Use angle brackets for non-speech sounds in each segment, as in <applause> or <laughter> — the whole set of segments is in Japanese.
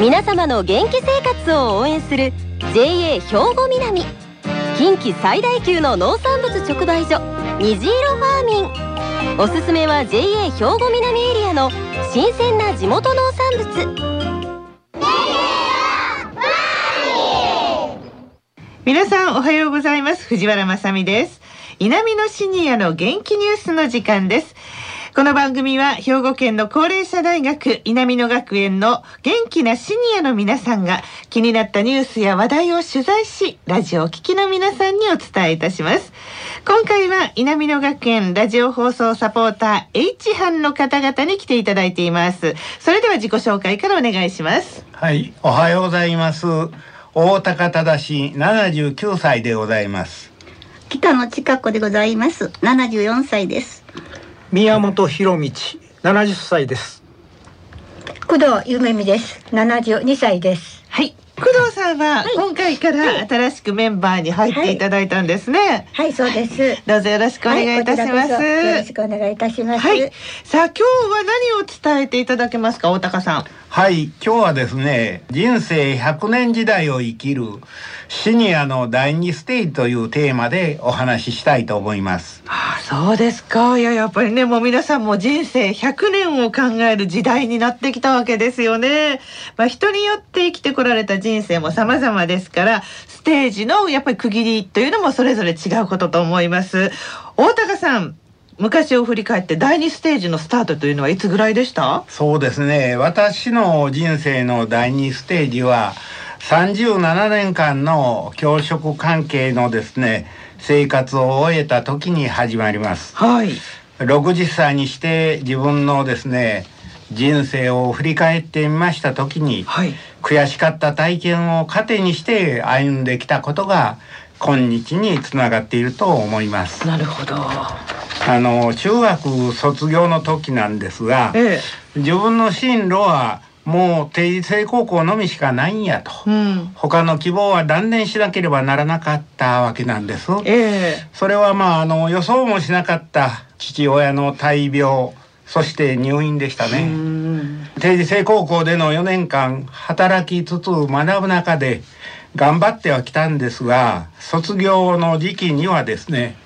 皆様の元気生活を応援する JA 兵庫南。近畿最大級の農産物直売所虹色ファーミン。おすすめは JA 兵庫南エリアの新鮮な地元農産物。皆さんおはようございます。藤原まさです。南のシニアの元気ニュースの時間です。この番組は兵庫県の高齢者大学南野学園の元気なシニアの皆さんが気になったニュースや話題を取材し、ラジオを聴きの皆さんにお伝えいたします。今回は南野学園ラジオ放送サポーター H 班の方々に来ていただいています。それでは自己紹介からお願いします。はい、おはようございます。大高忠79歳でございます。北野近子でございます。74歳です。宮本博道70歳です工藤夢美です72歳ですはい工藤さんは今回から新しくメンバーに入っていただいたんですね。はい、はい、そうです。どうぞよろしくお願いいたします。はい、よろしくお願いいたします。はい。さあ今日は何を伝えていただけますか、大高さん。はい、今日はですね、人生100年時代を生きるシニアの第二ステージというテーマでお話ししたいと思います。ああそうですか。いや、やっぱりね、もう皆さんも人生100年を考える時代になってきたわけですよね。まあ人によって生きてこられた人生も様々ですから、ステージのやっぱり区切りというのもそれぞれ違うことと思います。大高さん、昔を振り返って第2ステージのスタートというのはいつぐらいでした？そうですね私の人生の第2ステージは37年間の教職関係のですね生活を終えた時に始まります。はい。60歳にして自分のですね人生を振り返ってみました時に、はい、悔しかった体験を糧にして歩んできたことが今日につながっていると思います。なるほど。あの中学卒業の時なんですが、ええ、自分の進路はもう定時制高校のみしかないんやと、うん、他の希望は断念しなければならなかったわけなんです。ええ、それはまああの予想もしなかった父親の大病そして入院でしたね。定時制高校での4年間働きつつ学ぶ中で頑張ってはきたんですが卒業の時期にはですね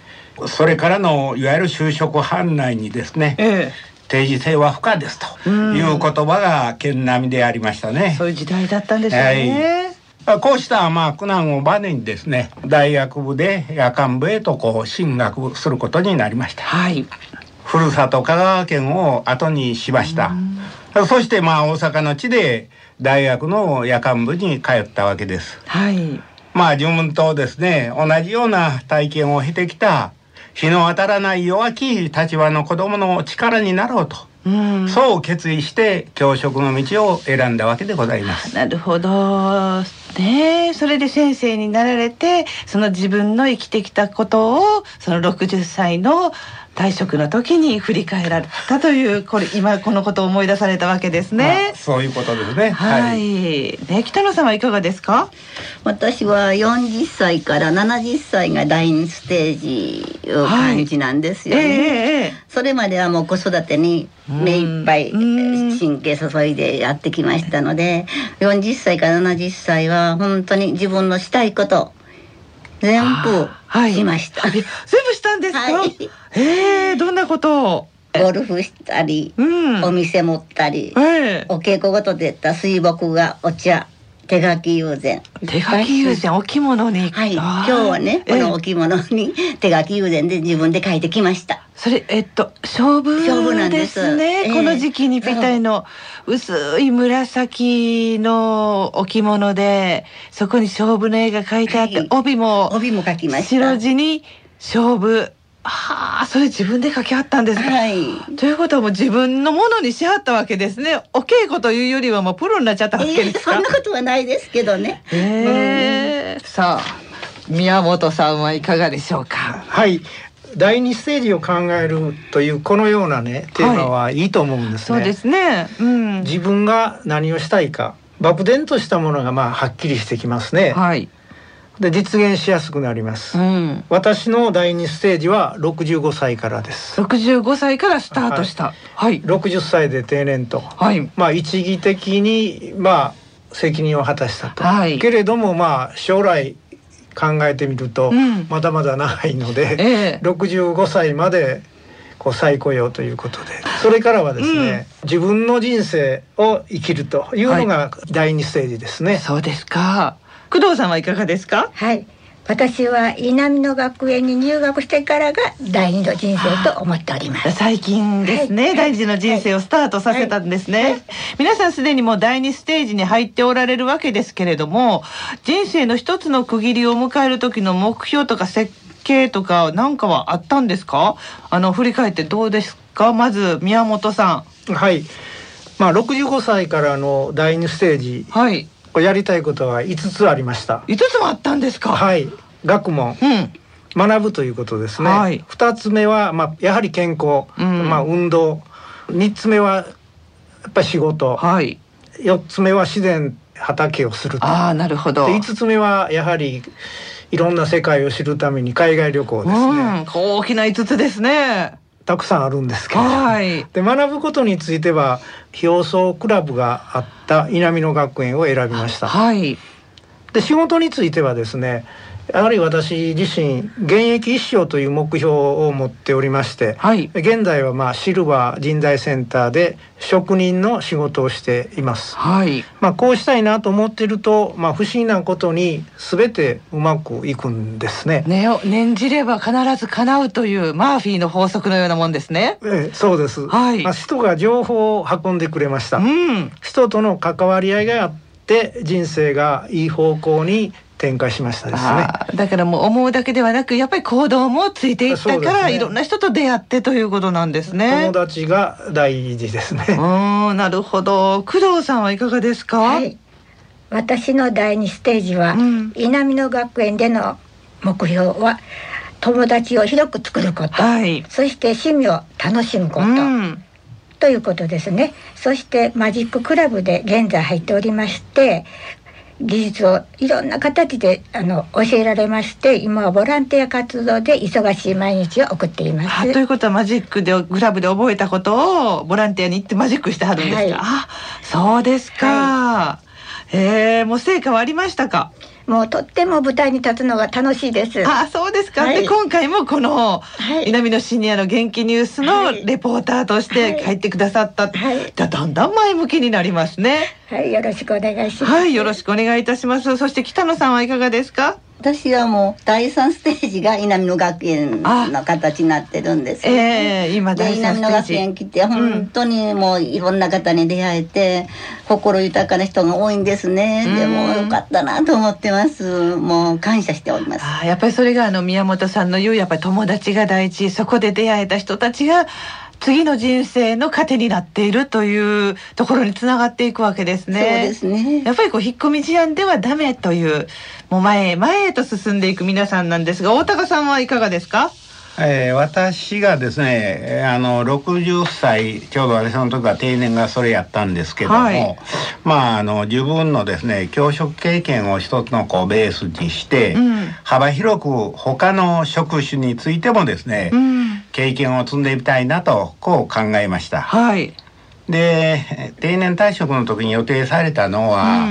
それからのいわゆる就職範内にですね、ええ、定時制は不可ですという言葉が県並みでありましたね。そういう時代だったんでしょうね。はい、こうしたまあ苦難をバネにですね大学部で夜間部へとこう進学することになりました。はい。ふるさと香川県を後にしました。そしてまあ大阪の地で大学の夜間部に通ったわけです。はい。まあ自分とですね同じような体験を経てきた日の当たらない弱き立場の子供の力になろうと。うそう決意して教職の道を選んだわけでございます。なるほど。ねそれで先生になられてその自分の生きてきたことをその60歳の退職の時に振り返られたというこれ今このことを思い出されたわけですね。そういうことですね。はい。ね北野さんはいかがですか？私は40歳から70歳が第二ステージを感じなんですよね。はいえー、それまではもう子育てに目いっぱい神経注いでやってきましたので、40歳から70歳は本当に自分のしたいこと全部しました。はい、全部したんですか？はい、ええどんなこと？を。ゴルフしたり、うん、お店持ったり、えー、お稽古ごとでった水墨画お茶手書き友禅。手書き友禅お着物に。はい。今日はねこのお着物に <laughs> 手書き友禅で自分で書いてきました。それえっと勝負ですね、えー、この時期にぴったりの薄い紫のお着物でそこに勝負の絵が書いてあって、はい、帯も帯も書きました。白地に勝負。はあ、それ自分で書きはったんですか。はい。ということはもう自分のものにしはったわけですね。お稽古というよりはもうプロになっちゃったわけですか？えー、そんなことはないですけどね。へええー、さあ宮本さんはいかがでしょうか？はい。第二ステージを考えるというこのようなねテーマはい。いと思うんですね、はい、そうですね、うん、自分が何をしたいか漠然としたものがまあはっきりしてきますね。はいで実現しやすくなります、うん、私の第二ステージは65歳からです。65歳からスタートした。はい、はい、60歳で定年と、はい、まあ一義的にまあ責任を果たしたと、はい、けれどもまあ将来考えてみると、まだまだ長いので、えー、65歳までこう再雇用ということで。それからはですね、うん、自分の人生を生きるというのが第二ステージですね、はい、そうですか工藤さんはいかがですか？はい。私は稲美の学園に入学してからが第二の人生と思っております。最近ですね、はい、第二の人生をスタートさせたんですね、はい。はい、皆さんすでにもう第二ステージに入っておられるわけですけれども人生の一つの区切りを迎える時の目標とか設計とか何かはあったんですか？あの振り返ってどうですか？まず宮本さん。はい。まあ65歳からの第二ステージはいやりたいことは5つありました。5つもあったんですか？はい。学問、うん、学ぶということですね、はい、2つ目は、まあ、やはり健康、うん、まあ、運動。3つ目はやっぱり仕事、はい、4つ目は自然畑をするああなるほど。5つ目はやはりいろんな世界を知るために海外旅行ですね、うん、大きな5つですねたくさんあるんですけど、はい、で学ぶことについては表層クラブがあった稲美野学園を選びました。はい、で仕事についてはですねやはり私自身現役一生という目標を持っておりまして、はい、現在はまあシルバー人材センターで職人の仕事をしています。はい、まあこうしたいなと思っていると、まあ不思議なことにすべてうまくいくんですね。ね念じれば必ず叶うというマーフィーの法則のようなもんですね。ええ、そうです。はい、まあ人が情報を運んでくれました。うん、人との関わり合いがあって人生がいい方向に展開しましたですね。だからもう思うだけではなくやっぱり行動もついていったから、ね、いろんな人と出会ってということなんですね。友達が大事ですね。<laughs> うんなるほど。工藤さんはいかがですか、はい、私の第二ステージは、うん、稲美野学園での目標は友達を広く作ること、はい、そして趣味を楽しむこと、うん。ということですね。そしてマジッククラブで現在入っておりまして、技術をいろんな形であの教えられまして今はボランティア活動で忙しい毎日を送っています。ということはマジックでグラブで覚えたことをボランティアに行ってマジックしてはるんですか、はい、あそうですか、はい、えー、もう成果はありましたか？もうとっても舞台に立つのが楽しいです。あ、そうですか？はい、で今回もこの、はい、南のシニアの元気ニュースのレポーターとして帰ってくださった。はい、じゃだんだん前向きになりますね。はい、よろしくお願いします。はい、よろしくお願いいたします。そして北野さんはいかがですか？私はもう第三ステージが稲美野学園の形になってるんですよ、ね、えー、今第三ステージ。稲美野学園来て本当にもういろんな方に出会えて、心豊かな人が多いんですね、でもよかったなと思ってます。もう感謝しております。あやっぱりそれがあの宮本さんの言うやっぱり友達が第一そこで出会えた人たちが次の人生の糧になっているというところにつながっていくわけですね。そうですね。やっぱりこう引っ込み思案ではダメというもう前へ前へと進んでいく皆さんなんですが大高さんはいかがですか？えー、私がですねあの60歳ちょうど私の時は定年がそれやったんですけども、はい、まああの自分のですね教職経験を一つのこうベースにして、うん、幅広く他の職種についてもですね、うん、経験を積んでみたいなとこう考えました。はい。で定年退職の時に予定されたのは、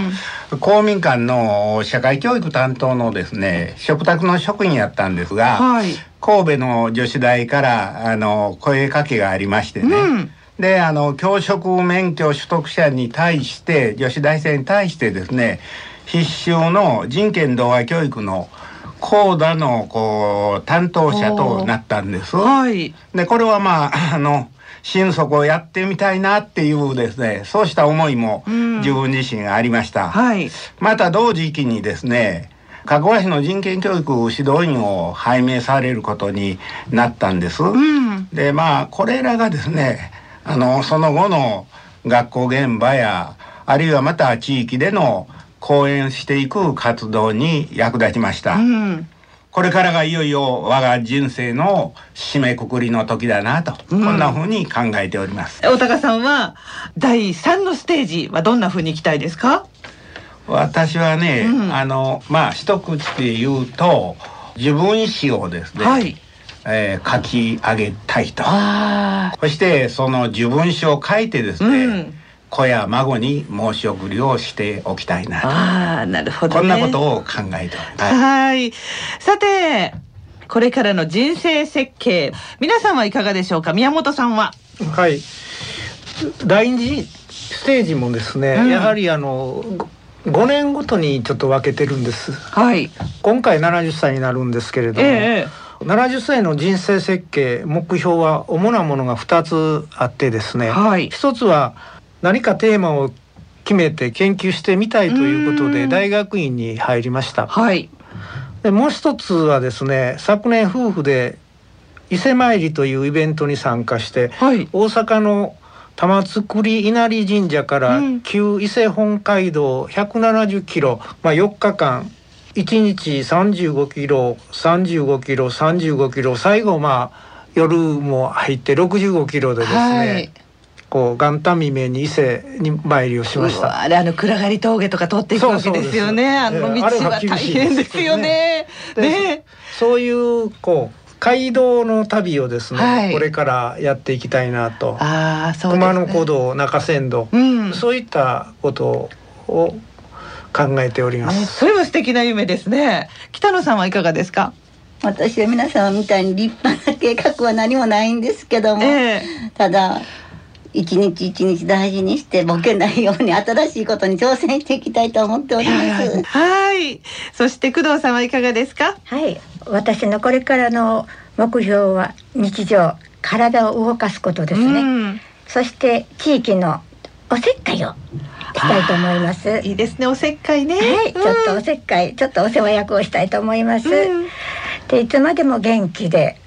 うん、公民館の社会教育担当のですね食卓の職員やったんですが、はい、神戸の女子大からあの声かけがありましてね、うん、であの教職免許取得者に対して女子大生に対してですね必修の人権同和教育の講座のこう担当者となったんです。はい、でこれはまあ <laughs> あの心底をやってみたいなっていうですねそうした思いも自分自身ありました、はい、また同時期にですね加古市の人権教育指導員を拝命されることになったんです、うん、でまあこれらがですねあのその後の学校現場やあるいはまた地域での講演していく活動に役立ちました。うん。これからがいよいよ我が人生の締めくくりの時だなと、うん、こんな風に考えております。大高さんは第3のステージはどんな風にいきたいですか？私はね、うん、あのまあ一口で言うと自分史をですね、はい。えー、書き上げたいと。そしてその自分史を書いてですね、うん子や孫に申し送りをしておきたいなああなるほど、ね、こんなことを考えております。はい。さてこれからの人生設計。皆さんはいかがでしょうか？宮本さんは。はい。第二ステージもですね、うん、やはりあの5年ごとにちょっと分けてるんです。はい。今回70歳になるんですけれども、えー、70歳の人生設計目標は主なものが2つあってですね、はい、1つは何かテーマを決めて研究してみたいということで大学院に入りました。はい、でもう一つはですね昨年夫婦で伊勢参りというイベントに参加して、はい、大阪の玉造稲荷神社から旧伊勢本街道170キロ、まあ、4日間1日35キロ35キロ35キロ最後まあ夜も入って65キロでですね、はいこう元旦未明に伊勢に参りをしました。あれあの暗がり峠とか通っていくわけですよね。あの道は大変ですよね。ねそういうこう街道の旅をですね、はい、これからやっていきたいなと。あそう、ね、熊野古道中山道、うん、そういったことを考えております。それも素敵な夢ですね。北野さんはいかがですか？私は皆さんみたいに立派な計画は何もないんですけども、えー、ただ一日一日大事にしてボケないように新しいことに挑戦していきたいと思っております。はい。そして工藤さんはいかがですか？はい。私のこれからの目標は日常体を動かすことですね。そして地域のおせっかいをしたいと思います。いいですね。おせっかいね。はい。ちょっとおせっかい、ちょっとお世話役をしたいと思います。で、いつまでも元気で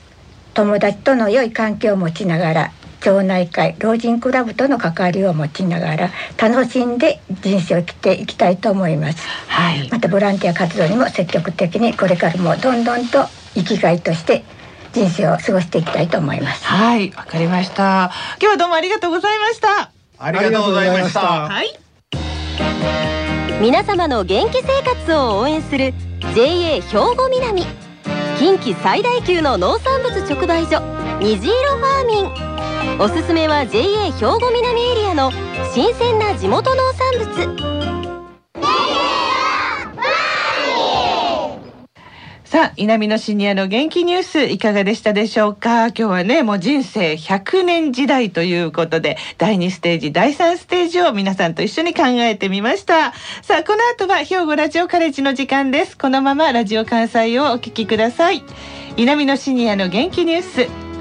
友達との良い関係を持ちながら町内会老人クラブとの関わりを持ちながら楽しんで人生を生きていきたいと思います、はい、またボランティア活動にも積極的にこれからもどんどんと生きがいとして人生を過ごしていきたいと思います。はいわかりました。今日はどうもありがとうございました。ありがとうございました。はい。皆様の元気生活を応援する JA 兵庫南。近畿最大級の農産物直売所虹色ファーミンおすすめは JA 兵庫南エリアの新鮮な地元農産物さあ、南のシニアの元気ニュースいかがでしたでしょうか？今日はね、もう人生100年時代ということで、第2ステージ、第3ステージを皆さんと一緒に考えてみました。さあ、この後は兵庫ラジオカレッジの時間です。このままラジオ関西をお聞きください。南のシニアの元気ニュース。